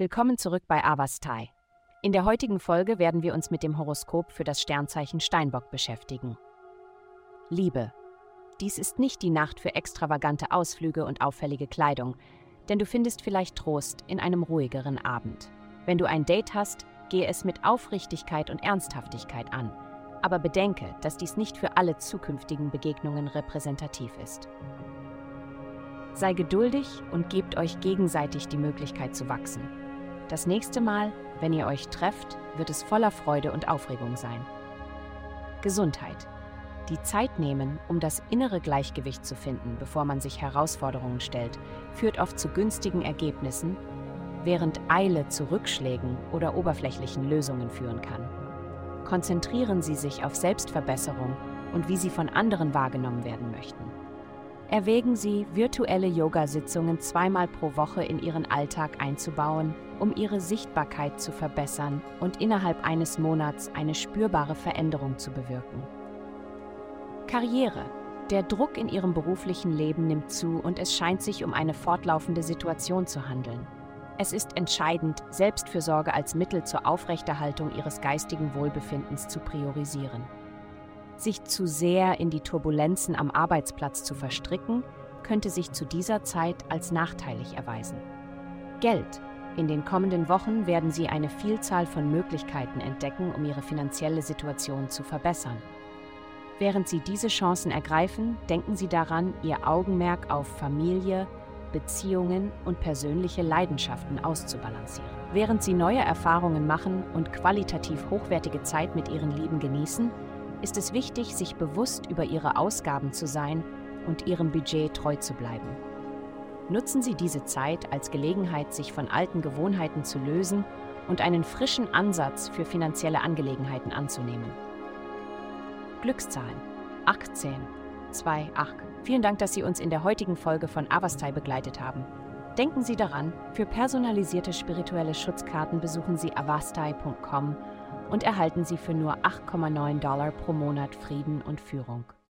Willkommen zurück bei Avastai. In der heutigen Folge werden wir uns mit dem Horoskop für das Sternzeichen Steinbock beschäftigen. Liebe. Dies ist nicht die Nacht für extravagante Ausflüge und auffällige Kleidung, denn du findest vielleicht Trost in einem ruhigeren Abend. Wenn du ein Date hast, gehe es mit Aufrichtigkeit und Ernsthaftigkeit an. Aber bedenke, dass dies nicht für alle zukünftigen Begegnungen repräsentativ ist. Sei geduldig und gebt euch gegenseitig die Möglichkeit zu wachsen. Das nächste Mal, wenn ihr euch trefft, wird es voller Freude und Aufregung sein. Gesundheit. Die Zeit nehmen, um das innere Gleichgewicht zu finden, bevor man sich Herausforderungen stellt, führt oft zu günstigen Ergebnissen, während Eile zu Rückschlägen oder oberflächlichen Lösungen führen kann. Konzentrieren Sie sich auf Selbstverbesserung und wie Sie von anderen wahrgenommen werden möchten. Erwägen Sie, virtuelle Yoga-Sitzungen zweimal pro Woche in Ihren Alltag einzubauen, um Ihre Sichtbarkeit zu verbessern und innerhalb eines Monats eine spürbare Veränderung zu bewirken. Karriere. Der Druck in Ihrem beruflichen Leben nimmt zu und es scheint sich um eine fortlaufende Situation zu handeln. Es ist entscheidend, Selbstfürsorge als Mittel zur Aufrechterhaltung Ihres geistigen Wohlbefindens zu priorisieren. Sich zu sehr in die Turbulenzen am Arbeitsplatz zu verstricken, könnte sich zu dieser Zeit als nachteilig erweisen. Geld. In den kommenden Wochen werden Sie eine Vielzahl von Möglichkeiten entdecken, um Ihre finanzielle Situation zu verbessern. Während Sie diese Chancen ergreifen, denken Sie daran, Ihr Augenmerk auf Familie, Beziehungen und persönliche Leidenschaften auszubalancieren. Während Sie neue Erfahrungen machen und qualitativ hochwertige Zeit mit Ihren Lieben genießen, ist es wichtig, sich bewusst über ihre Ausgaben zu sein und ihrem Budget treu zu bleiben. Nutzen Sie diese Zeit als Gelegenheit, sich von alten Gewohnheiten zu lösen und einen frischen Ansatz für finanzielle Angelegenheiten anzunehmen. Glückszahlen 18 2 8. Vielen Dank, dass Sie uns in der heutigen Folge von Avastai begleitet haben. Denken Sie daran, für personalisierte spirituelle Schutzkarten besuchen Sie avastai.com und erhalten Sie für nur 8,9 Dollar pro Monat Frieden und Führung.